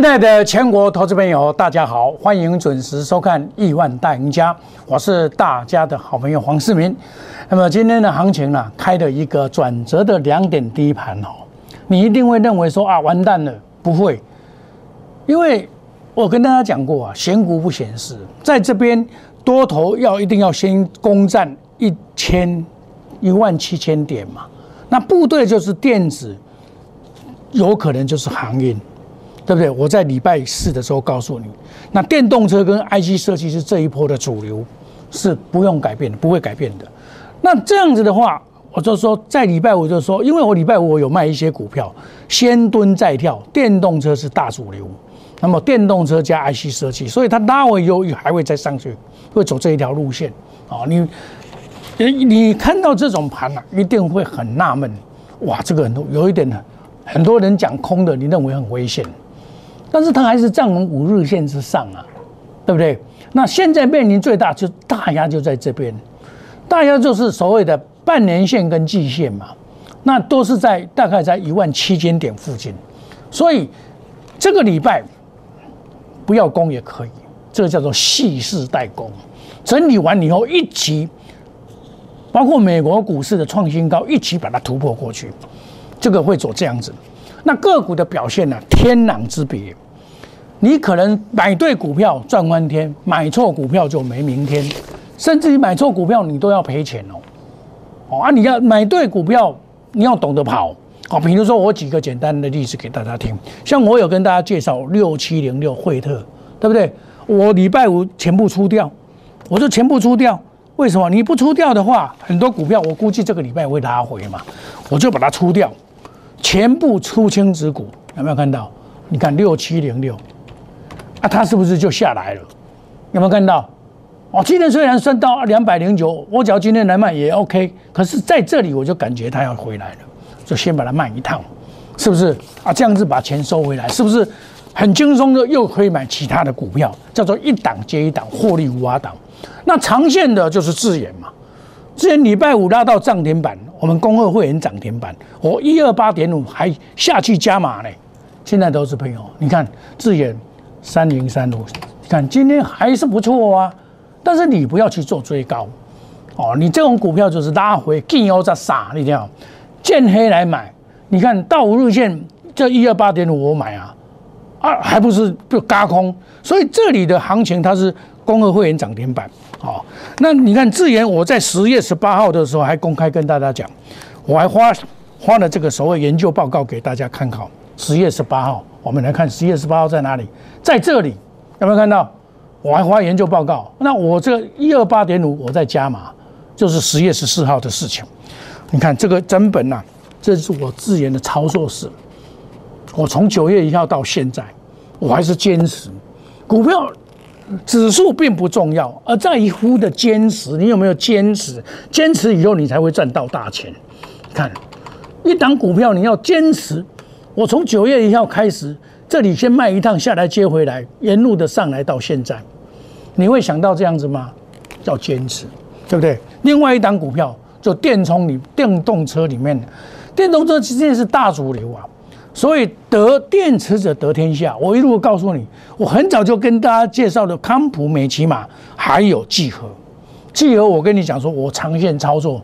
亲爱的全国投资朋友，大家好，欢迎准时收看《亿万大赢家》，我是大家的好朋友黄世明。那么今天的行情呢，开了一个转折的两点低盘哦，你一定会认为说啊，完蛋了，不会，因为我跟大家讲过啊，选股不显示，在这边多头要一定要先攻占一千一万七千点嘛，那部队就是电子，有可能就是航运。对不对？我在礼拜四的时候告诉你，那电动车跟 IC 设计是这一波的主流，是不用改变，不会改变的。那这样子的话，我就说在礼拜五就说，因为我礼拜五我有卖一些股票，先蹲再跳，电动车是大主流，那么电动车加 IC 设计，所以它拉回以后还会再上去，会走这一条路线啊。你你看到这种盘啊，一定会很纳闷，哇，这个很多有一点呢，很多人讲空的，你认为很危险。但是它还是站稳五日线之上啊，对不对？那现在面临最大就大压就在这边，大压就是所谓的半年线跟季线嘛，那都是在大概在一万七千点附近，所以这个礼拜不要攻也可以，这个叫做蓄势待攻，整理完以后一起，包括美国股市的创新高一起把它突破过去，这个会走这样子。那个股的表现呢？天壤之别。你可能买对股票赚翻天，买错股票就没明天，甚至于买错股票你都要赔钱哦。哦啊，你要买对股票，你要懂得跑。好，比如说我举个简单的例子给大家听，像我有跟大家介绍六七零六惠特，对不对？我礼拜五全部出掉，我就全部出掉。为什么？你不出掉的话，很多股票我估计这个礼拜会拉回嘛，我就把它出掉。全部出清止股，有没有看到？你看六七零六，啊，它是不是就下来了？有没有看到？哦，今天虽然升到两百零九，我只要今天来卖也 OK。可是在这里我就感觉它要回来了，就先把它卖一趟，是不是？啊，这样子把钱收回来，是不是很轻松的？又可以买其他的股票，叫做一档接一档，获利无法挡。那长线的就是自研嘛。之前礼拜五拉到涨停板，我们恭贺会员涨停板，我一二八点五还下去加码呢。现在都是朋友，你看智远三零三五，你看今天还是不错啊。但是你不要去做追高哦，你这种股票就是拉回见腰再杀，你听见黑来买。你看到五日线这一二八点五我买啊，啊还不是就嘎空？所以这里的行情它是恭贺会员涨停板。好，那你看智研，我在十月十八号的时候还公开跟大家讲，我还花花了这个所谓研究报告给大家看考。十月十八号，我们来看十月十八号在哪里？在这里，有没有看到？我还花研究报告。那我这一二八点五，我在加码，就是十月十四号的事情。你看这个整本呐，这是我自研的操作史。我从九月一号到现在，我还是坚持股票。指数并不重要，而在于乎的坚持。你有没有坚持？坚持以后，你才会赚到大钱。看，一档股票你要坚持。我从九月一号开始，这里先卖一趟下来接回来，沿路的上来到现在，你会想到这样子吗？要坚持，对不对？另外一档股票就电充里电动车里面电动车，其实是大主流啊。所以得电池者得天下。我一路告诉你，我很早就跟大家介绍的康普、美骑马，还有聚合。聚合，我跟你讲说，我长线操作。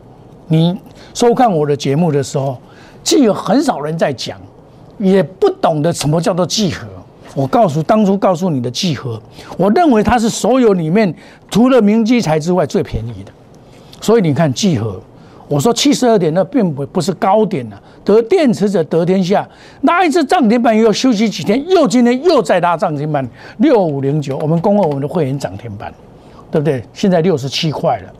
你收看我的节目的时候，聚合很少人在讲，也不懂得什么叫做聚合。我告诉当初告诉你的聚合，我认为它是所有里面除了明基材之外最便宜的。所以你看聚合。我说七十二点，那并不不是高点了。得电池者得天下，拉一次涨停板又要休息几天，又今天又再拉涨停板，六五零九，我们恭贺我们的会员涨停板，对不对？现在六十七块了，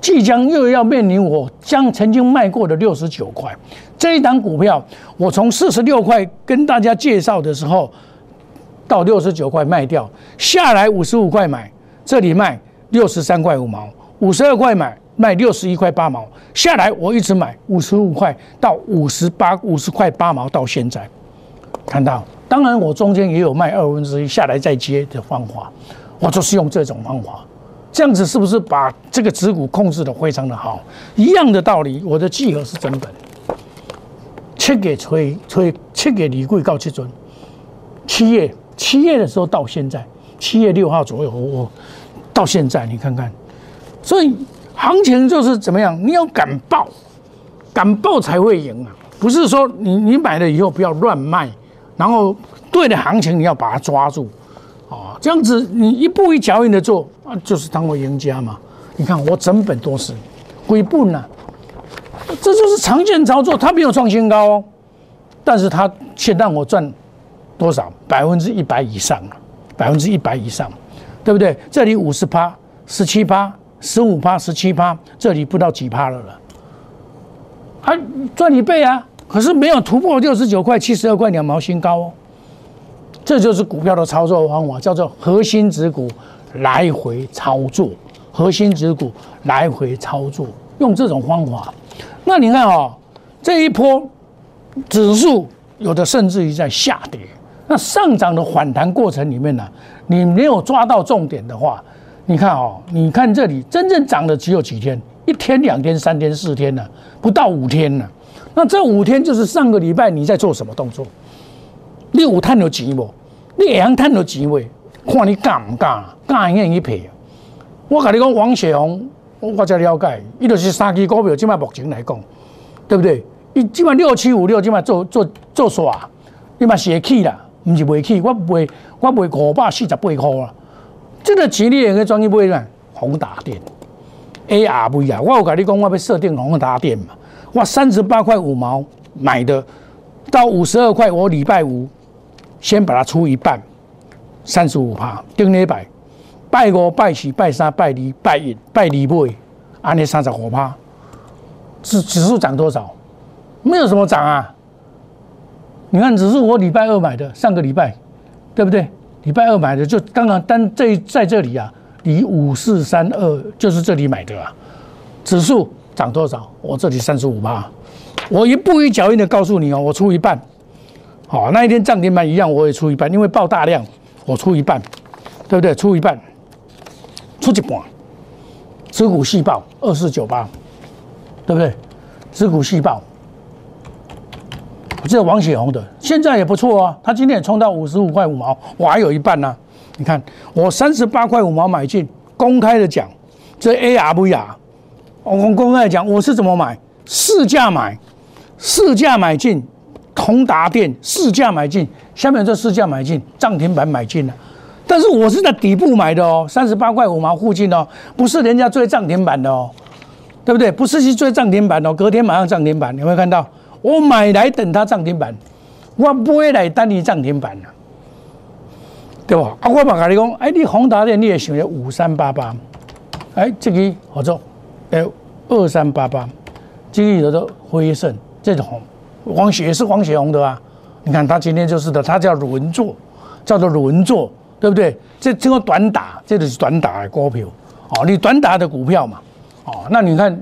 即将又要面临我将曾经卖过的六十九块。这一档股票，我从四十六块跟大家介绍的时候，到六十九块卖掉，下来五十五块买，这里卖六十三块五毛，五十二块买。卖六十一块八毛下来，我一直买五十五块到五十八五十块八毛到现在，看到？当然我中间也有卖二分之一下来再接的方法，我就是用这种方法，这样子是不是把这个指股控制的非常的好？一样的道理，我的计额是真本，切给吹吹切给李贵告七尊，七月七月的时候到现在，七月六号左右，我到现在你看看，所以行情就是怎么样？你要敢报，敢报才会赢啊！不是说你你买了以后不要乱卖，然后对的行情你要把它抓住，啊，这样子你一步一脚印的做啊，就是当我赢家嘛。你看我整本都是归步呢，这就是常见操作，它没有创新高哦，但是它却让我赚多少？百分之一百以上啊，百分之一百以上，对不对？这里五十趴、十七趴、十五趴、十七趴，这里不到几趴了了，还赚一倍啊！可是没有突破六十九块、七十二块两毛新高哦，这就是股票的操作方法，叫做核心指股来回操作，核心指股来回操作，用这种方法。那你看哦，这一波指数有的甚至于在下跌，那上涨的反弹过程里面呢，你没有抓到重点的话，你看哦，你看这里真正涨的只有几天，一天、两天、三天、四天呢，不到五天呢。那这五天就是上个礼拜你在做什么动作？你有赚到钱无？你会晓赚到钱未？看你敢唔敢？敢愿意赔？我跟你讲，王雪红，我才了解，伊就是三支股票，即卖目前来讲，对不对？伊即卖六七五六，即卖做做做耍，你嘛是会起啦，唔是袂起。我卖我卖五百四十八块啦，这个钱你用去转去买咩？宏达电 A R V 啊！我有跟你讲，我要设定宏达电嘛。我，三十八块五毛买的，到五十二块，我礼拜五先把它出一半，三十五趴，顶礼拜拜五、拜四、拜三、拜二、拜一、拜二买，安尼三十五趴，指指数涨多少？没有什么涨啊！你看指数，我礼拜二买的，上个礼拜，对不对？礼拜二买的，就刚刚单这在这里啊，你五四三二就是这里买的啊，指数。涨多少？我这里三十五八，我一步一脚印的告诉你哦，我出一半。好，那一天涨停板一样，我也出一半，因为爆大量，我出一半，对不对？出一半，出一半。持股细报二四九八，对不对？持股细报，这王雪红的现在也不错啊，他今天也冲到五十五块五毛，我还有一半呢。你看，我三十八块五毛买进，公开的讲，这 A R 不雅。我公开讲，我是怎么买？市价买，市价买进，宏达电市价买进，下面这市价买进，涨停板买进了。但是我是在底部买的哦，三十八块五毛附近哦，不是人家追涨停板的哦，对不对？不是去追涨停板哦，隔天马上涨停板，有没有看到？我买来等它涨停板，我不会来等你涨停板了，对吧？啊，我嘛跟你讲，哎，你宏达电你也想要五三八八，哎，这个合作。哎，二三八八，这个有的辉盛，这种黄血是黄血红的啊。你看它今天就是的，它叫轮座，叫做轮座，对不对？这这个短打，这就是短打的股票哦。你短打的股票嘛，哦，那你看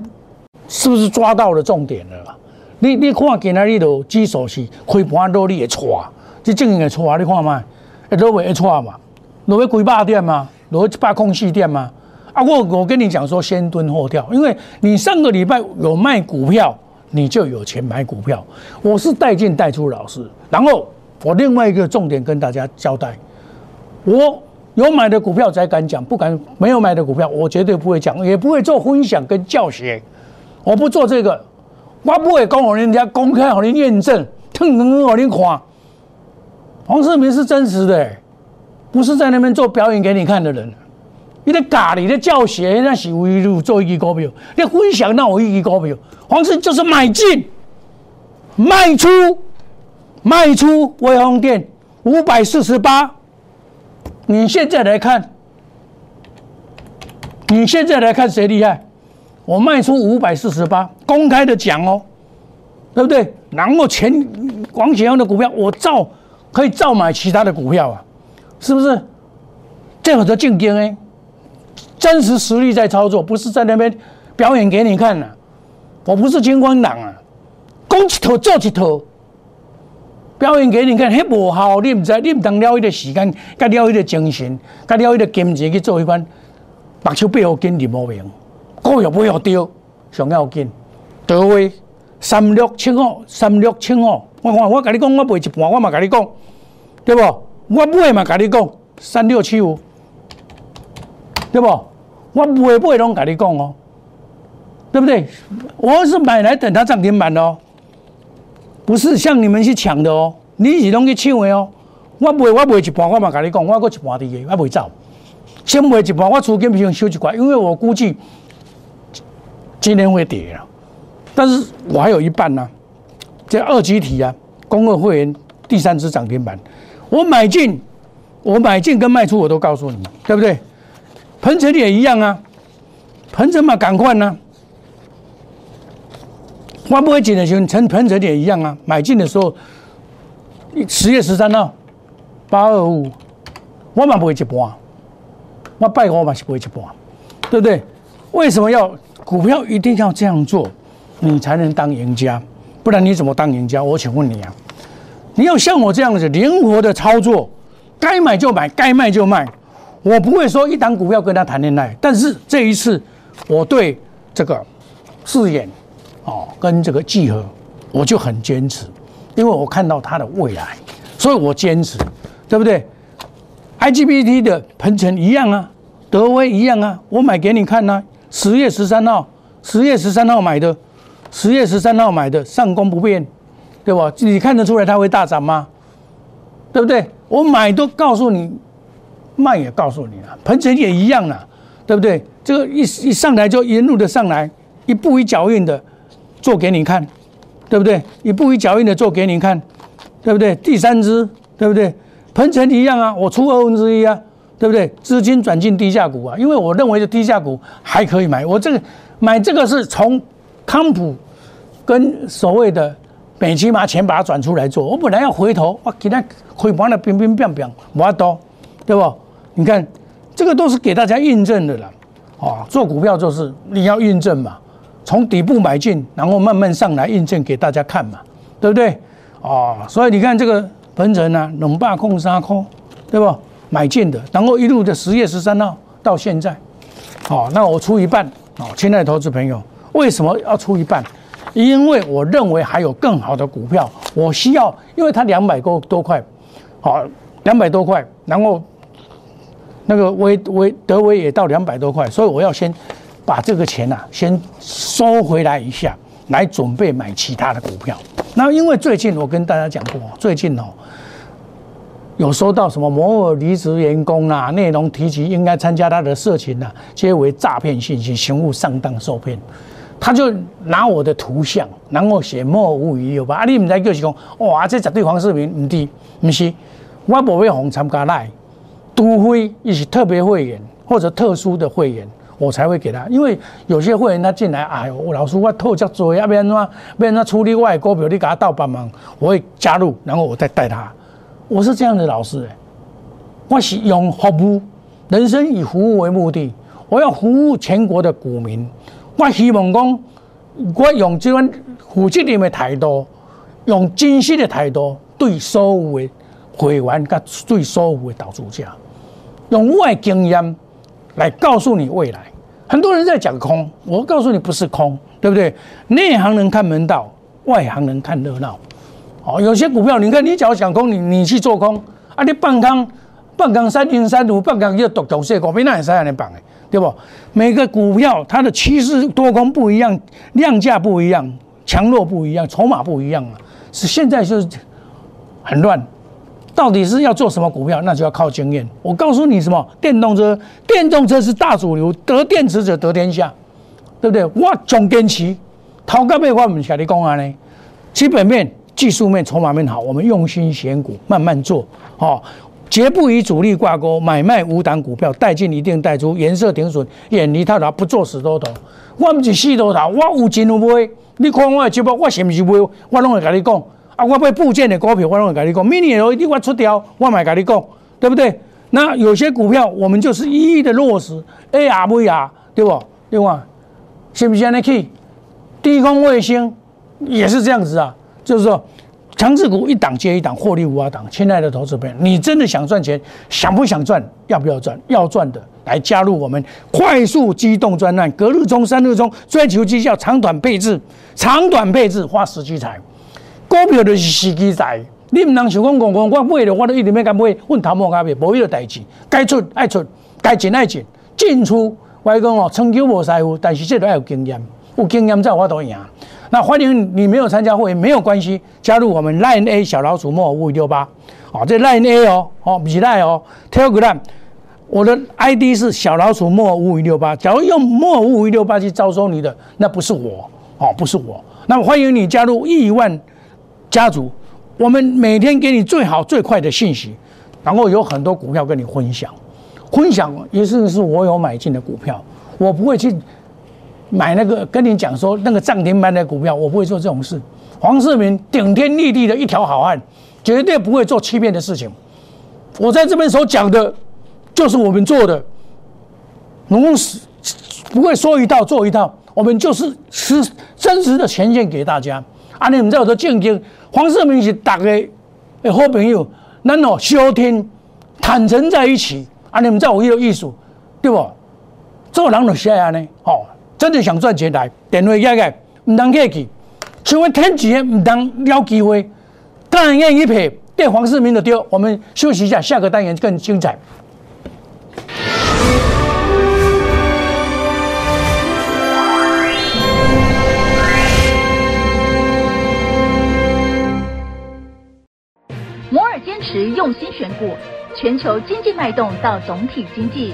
是不是抓到了重点了？你你看今仔日都指数是开盘落你会错，这正经的错，你看嘛，会落会错嘛？落要几百点嘛？落一百空四点嘛？啊，我我跟你讲说，先蹲后跳，因为你上个礼拜有卖股票，你就有钱买股票。我是带进带出老师，然后我另外一个重点跟大家交代，我有买的股票才敢讲，不敢没有买的股票，我绝对不会讲，也不会做分享跟教学，我不做这个，我不会讲人家公开好你验证，腾腾好你看，黄世明是真实的，不是在那边做表演给你看的人。你的咖你的教学，那是为了做一支股票。你分享那我一支股票，黄氏就是买进、卖出、卖出。威宏电五百四十八，你现在来看，你现在来看谁厉害？我卖出五百四十八，公开的讲哦，对不对？然后前王雪阳的股票，我照可以照买其他的股票啊，是不是？这很多竞争哎。真实实力在操作，不是在那边表演给你看的。我不是金光党啊，讲一套做一套，表演给你看，迄无效。你唔知，你唔当了一个时间，甲了一个精神，甲了一个金钱去做一番目手背后紧任务名，股票不好丢，上要紧。德威三六七五，三六七五，我我我跟你讲，我卖一半，我嘛跟你讲，对不？我买嘛，跟你讲三六七五，对不？我卖卖拢跟你讲哦，对不对？我是买来等它涨停板的哦，不是像你们去抢的哦，你是拢去抢的哦。我卖我卖一半，我嘛跟你讲，我搁一半伫个，我袂走。先卖一半，我资金先收一块，因为我估计今天会跌了，但是我还有一半呢。这二级体啊，公二会员第三支涨停板，我买进，我买进跟卖出我都告诉你们，对不对？鹏程也一样啊，鹏程嘛赶快呢，我不会进的时候，成鹏程也一样啊，买进的时候，十月十三号八二五，我嘛不会一半，我拜我嘛是不会一半，对不对？为什么要股票一定要这样做，你才能当赢家？不然你怎么当赢家？我请问你啊，你要像我这样子灵活的操作，该买就买，该卖就卖。我不会说一档股票跟他谈恋爱，但是这一次我对这个四眼哦跟这个聚合，我就很坚持，因为我看到它的未来，所以我坚持，对不对？IGBT 的鹏程一样啊，德威一样啊，我买给你看呢。十月十三号，十月十三号买的。十月十三号买的上攻不变，对吧？你看得出来它会大涨吗？对不对？我买都告诉你，卖也告诉你了，鹏程也一样了，对不对？这个一一上来就沿路的上来，一步一脚印的做给你看，对不对？一步一脚印的做给你看，对不对？第三只，对不对？鹏程一样啊，我出二分之一啊，对不对？资金转进低价股啊，因为我认为的低价股还可以买，我这个买这个是从。康普跟所谓的美期麻钱把它转出来做，我本来要回头，我给他回盘的冰冰冰冰，我多，对不？你看这个都是给大家印证的了，啊，做股票就是你要印证嘛，从底部买进，然后慢慢上来印证给大家看嘛，对不对？啊，所以你看这个鹏程呢，冷霸控沙空，对不？买进的，然后一路的十月十三号到现在，好，那我出一半，好，亲爱的投资朋友。为什么要出一半？因为我认为还有更好的股票，我需要，因为它两百多多块，好，两百多块，然后那个威威德威也到两百多块，所以我要先把这个钱呐先收回来一下，来准备买其他的股票。那因为最近我跟大家讲过，最近哦。有收到什么摩尔离职员工啊？内容提及应该参加他的社群啊，皆为诈骗信息，刑务上当受骗。他就拿我的图像，然后写莫无语有吧？啊，你唔知就是讲，哇，这绝对黄世明唔对，唔是，我不会红参加来，除非一些特别会员或者特殊的会员，我才会给他。因为有些会员他进来，哎呦，老师我透叫做要不然怎么，不然他处理外股票，你给他倒帮忙，我会加入，然后我再带他。我是这样的老师，我是用服务，人生以服务为目的，我要服务全国的股民。我希望讲，我用这款负责任的态度，用真实的态度对所有的会员，甲对所有的投资者，用我的经验来告诉你未来。很多人在讲空，我告诉你不是空，对不对？内行人看门道，外行人看热闹。哦，有些股票，你看，你只要想空，你你去做空，啊，你半空半空三零三五，半空就独独些股票，那也是安尼办的，对不？每个股票它的趋势多空不一样，量价不一样，强弱不一样，筹码不一样啊，是现在就是很乱。到底是要做什么股票，那就要靠经验。我告诉你什么？电动车，电动车是大主流，得电池者得天下，对不对？我总坚持，头个尾我唔是跟你讲啊呢，基本面。技术面、筹码面好，我们用心选股，慢慢做，哦，绝不与主力挂钩，买卖无档股票，带进一定带出，颜色停损，远离套牢，不做死多头。我唔是死多头，我有钱有买，你看我的节目，我是不是买？我拢会跟你讲，啊，我买部件的股票，我拢会跟你讲，mini LED 我出掉，我买跟你讲，对不对？那有些股票，我们就是一一的落实，ARVR，对不？另外？是不是安尼去？低空卫星也是这样子啊。就是说，强势股一档接一档，获利无法挡。亲爱的投资朋友，你真的想赚钱，想不想赚？要不要赚？要赚的，来加入我们快速机动专案，隔日冲、三日冲，追求绩效，长短配置，长短配置花时机财。股票就是时机财，你唔能想讲讲讲，我买了我都一定要甲买，阮头毛甲尾，无迄个代志，该出爱出，该进爱进，进出我讲哦，成就无师傅，但是这都要有经验，有经验才有法度赢。那欢迎你没有参加会员没有关系，加入我们 Line A 小老鼠莫五五六八，哦，这 Line A 哦，哦，不是 Line 哦，Telegram，我的 ID 是小老鼠莫五五六八，假如用莫五五六八去招收你的，那不是我，哦，不是我，那么欢迎你加入亿万家族，我们每天给你最好最快的信息，然后有很多股票跟你分享，分享也是是我有买进的股票，我不会去。买那个跟你讲说那个涨停板的股票，我不会做这种事。黄世明顶天立地的一条好汉，绝对不会做欺骗的事情。我在这边所讲的，就是我们做的，如实不会说一套做一套，我们就是实真实的呈现给大家。啊，你们在我的境界，黄世明是大家的好朋友，咱哦消天坦诚在一起。啊，你们在我有艺术，对不？做人就这样呢，哦。真的想赚钱来，电话压个，唔当客气，像我天钱唔当撩机会，当然愿意赔，对黄世明的丢。我们休息一下，下个单元更精彩。摩尔坚持用心选股，全球经济脉动到总体经济。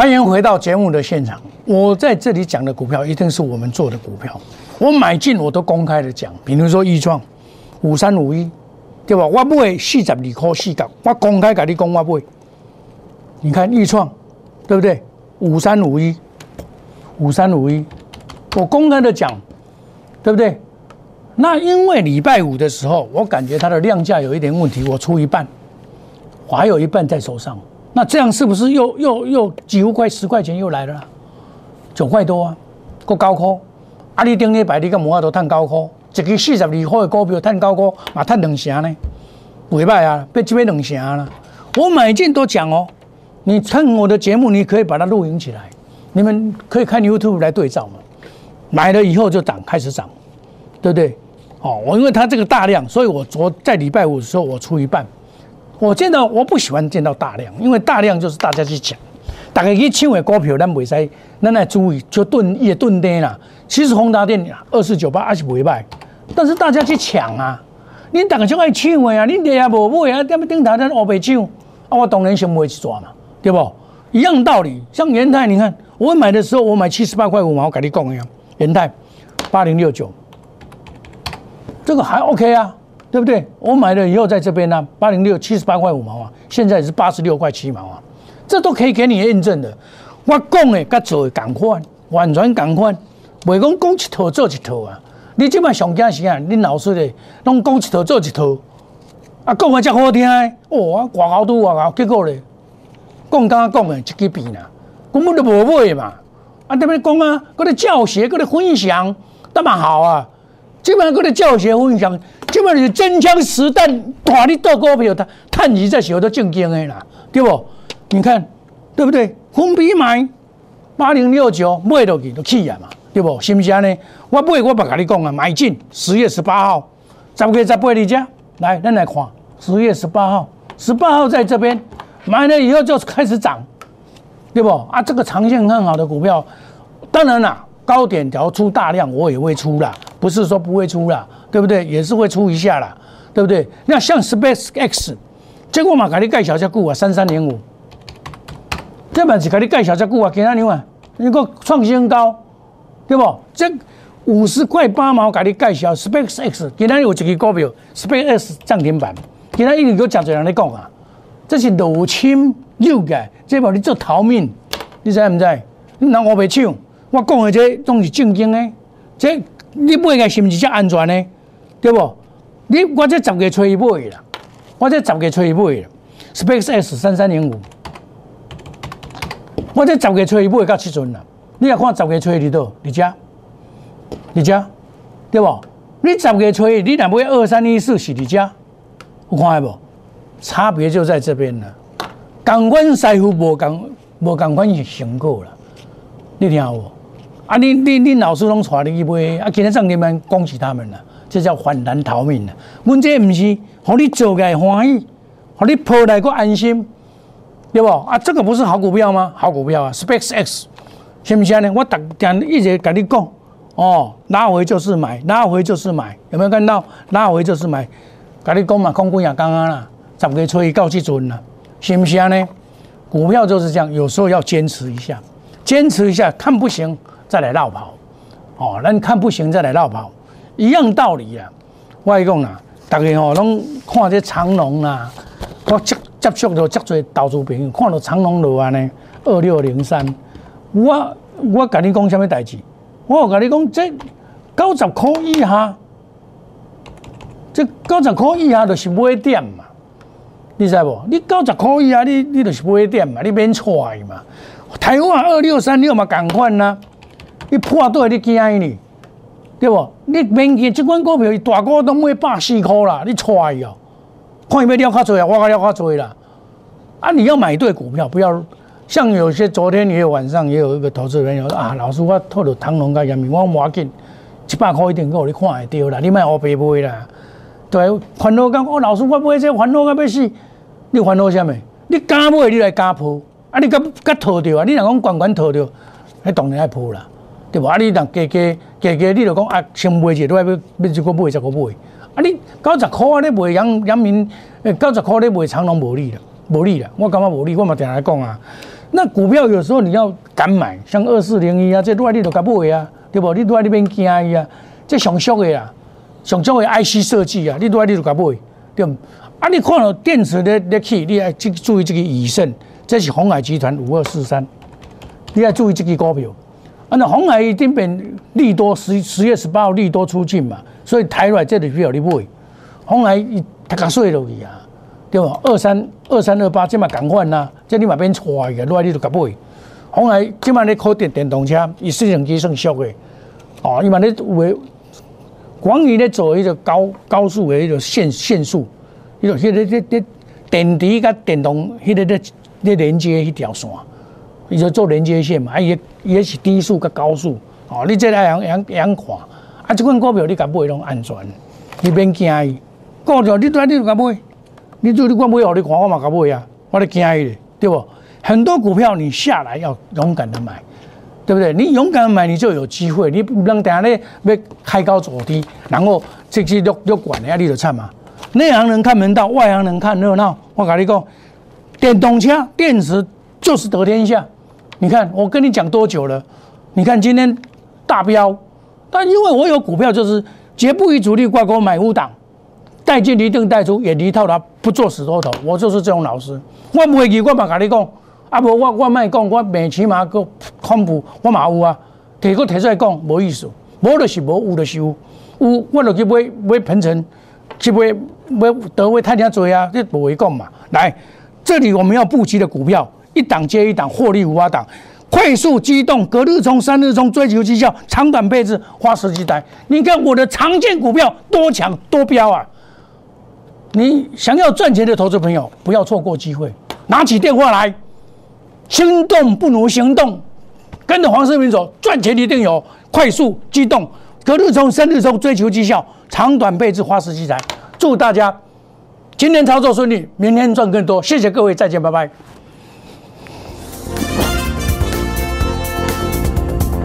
欢迎回到节目的现场。我在这里讲的股票一定是我们做的股票，我买进我都公开的讲。比如说易创五三五一，对吧？我买四十二块四角，我公开跟你讲我买。你看易创，对不对？五三五一，五三五一，我公开的讲，对不对？那因为礼拜五的时候，我感觉它的量价有一点问题，我出一半，我还有一半在手上。那这样是不是又又又几乎快十块钱又来了？九块多啊，够高科。啊，你顶礼拜你个摩尔都探高科，一个四十二块的股票探高科，嘛探两成呢，袂歹啊，被这边两成了。我买进都讲哦，你看我的节目，你可以把它录影起来，你们可以看 YouTube 来对照嘛。买了以后就涨，开始涨，对不对？哦，我因为它这个大量，所以我昨在礼拜五的时候我出一半。我见到我不喜欢见到大量，因为大量就是大家去抢，大家去抢的股票，咱袂使，咱来注意就钝也钝跌啦。其实宏达电二四九八还是袂歹，但是大家去抢啊，恁大家就爱抢的啊，恁爹也无买啊，踮么顶头咱乌白抢，啊，我当然先买一抓嘛，对不？一样道理，像元泰，你看我买的时候，我买七十八块五毛，我跟你讲一样，元泰八零六九，这个还 OK 啊。对不对？我买了以后在这边呢，八零六七十八块五毛啊，现在是八十六块七毛啊，这都可以给你验证的。我讲的跟做的赶快，完全同款，袂讲讲一套做一套啊。你即摆上惊是啊，你老师的拢讲一套做一套，啊讲的真好听，哦，外高都外高，结果咧，讲刚讲的一支笔呢，根本就无买嘛。啊，这边讲啊，嗰啲教学，嗰啲分享，那么好啊。基本上嗰啲教学分享。基本是真枪实弹，看你倒股票，他探你在手都正经的啦，对不？你看，对不对？分批买八零六九买落去都起啊嘛，对不？是不是呢？我买我不跟你讲啊，买进十月十八号，十月十八你家来，咱来看十月十八号，十八号在这边买了以后就开始涨，对不？啊，这个长线很好的股票，当然啦，高点调出大量我也会出啦，不是说不会出啦。对不对？也是会出一下啦，对不对？那像 Space X，结果嘛，给你盖小下股啊，三三零五，这嘛是给你介绍这久啊，今仔日啊，你个创新高，对不？这五十块八毛给你介绍，Space X，今仔有一支股票，Space X 涨停板，今仔一直有真侪人在讲啊，这是入侵诱嘅，这无你做逃命，你知唔知？你拿我袂抢，我讲的这拢是正经的，这你买个是毋是只安全呢？对不？你我这十月初一买啦，我这十月初一买啦，Space X 三三零五。我这十月初一买到七阵啦，你来看十月初一伫倒，伫遮，伫遮，对不？你十月初一，你若买二三一四是伫遮，有看下无？差别就在这边了。同款师傅无共无共款是成果啦，你听无？啊，你你你老师拢带你去买，啊，今天上你们恭喜他们了，这叫反难逃命了。阮这毋是，互你做个欢喜，互你抱来个安心。对不啊？这个不是好股票吗？好股票啊，Space X，信不信呢？我打讲一直跟你讲，哦，拉回就是买，拉回就是买，有没有看到？拉回就是买，跟你讲嘛，空股也刚刚啦，十个出去告这准了，信不信呢？股票就是这样，有时候要坚持一下，坚持一下，看不行再来绕跑，哦，那你看不行再来绕跑，一样道理啊。我讲啊，大家哦，拢看这长龙啊，我接。接触到遮多投资朋友，看到长隆路安尼二六零三，我我甲你讲什么代志？我甲你讲，这九十块以下，这九十块以下就是买点嘛，你知无？你九十块以下，你你就是买点嘛，你免错嘛。台湾二六三六嘛，共款呐，你破对你惊伊呢？对不？你免惊，即款股票大股东买百四块啦，你出伊哦。看伊要了较侪啊？我了较侪啦。啊，你要买对股票，不要像有些昨天也有晚上也有一个投资人有啊，老师我透露唐龙甲杨明，我无要紧，一百块一定够你看会到啦，你莫乌白买啦。对，烦恼讲哦，老师我买这烦恼甲要死，你烦恼啥物？你敢买你来敢铺，啊你敢敢套着啊？你若讲管管套着，迄当然爱铺啦，对无？啊你若加加加加，你就讲啊，先买者，你要要一个买，再个买。啊！你九十块啊！你卖阳阳明，诶，九十块你卖长隆无利了，无利了。我感觉无利，我嘛定来讲啊。那股票有时候你要敢买，像二四零一啊，这多你都敢买啊，对不？你多你免惊伊啊，这上俗的啊，上俗的 IC 设计啊，你多你都敢买，对毋？啊，你看到电池的的起，你爱注注意这个以盛，这是红海集团五二四三，你爱注意这个股票。啊，那红海一定变利多十十月十八号利多出尽嘛。所以抬来这里比较你买，红海一他刚碎落去啊，对吧？二三二三二八这嘛赶快呐，这你嘛变错个，落来你就甲买。红海这嘛咧靠电电动车，伊市场机算俗的，哦，伊嘛咧为广义咧做一个高高速的一个限限速，伊个迄个这这电池甲电动迄个咧咧连接迄条线，伊就做连接线嘛，啊也也是低速甲高速，哦，你这来样样样看。啊，这款股票你敢买拢安全，你免惊伊。股票你对你就敢买，你做你敢买，互你看我嘛敢买啊，我咧惊伊咧，对不？很多股票你下来要勇敢的买，对不对？你勇敢买，你就有机会。你不能等下咧要开高走低，然后这些都都管的啊，你就惨嘛。内行人看门道，外行人看热闹。我跟你讲，电动车电池就是得天下。你看我跟你讲多久了？你看今天大标。但因为我有股票，就是绝不与主力挂钩，买五档，带进一定带出，也离套它，不做死多头。我就是这种老师。我不会记，我嘛跟你讲，啊不，我我卖讲，我每起码个康普，我嘛有啊，提个提出来讲，无意思，无就是无，有就是有，有我就去买买盆城，去买买德威太听多啊，这不会讲？嘛。来，这里我们要布局的股票，一档接一档，获利五八档。快速机动，隔日冲、三日冲，追求绩效，长短配置，花时机台。你看我的常见股票多强多标啊！你想要赚钱的投资朋友，不要错过机会，拿起电话来，心动不如行动，跟着黄世明走，赚钱一定有。快速机动，隔日冲、三日冲，追求绩效，长短配置，花时机台。祝大家今天操作顺利，明天赚更多。谢谢各位，再见，拜拜。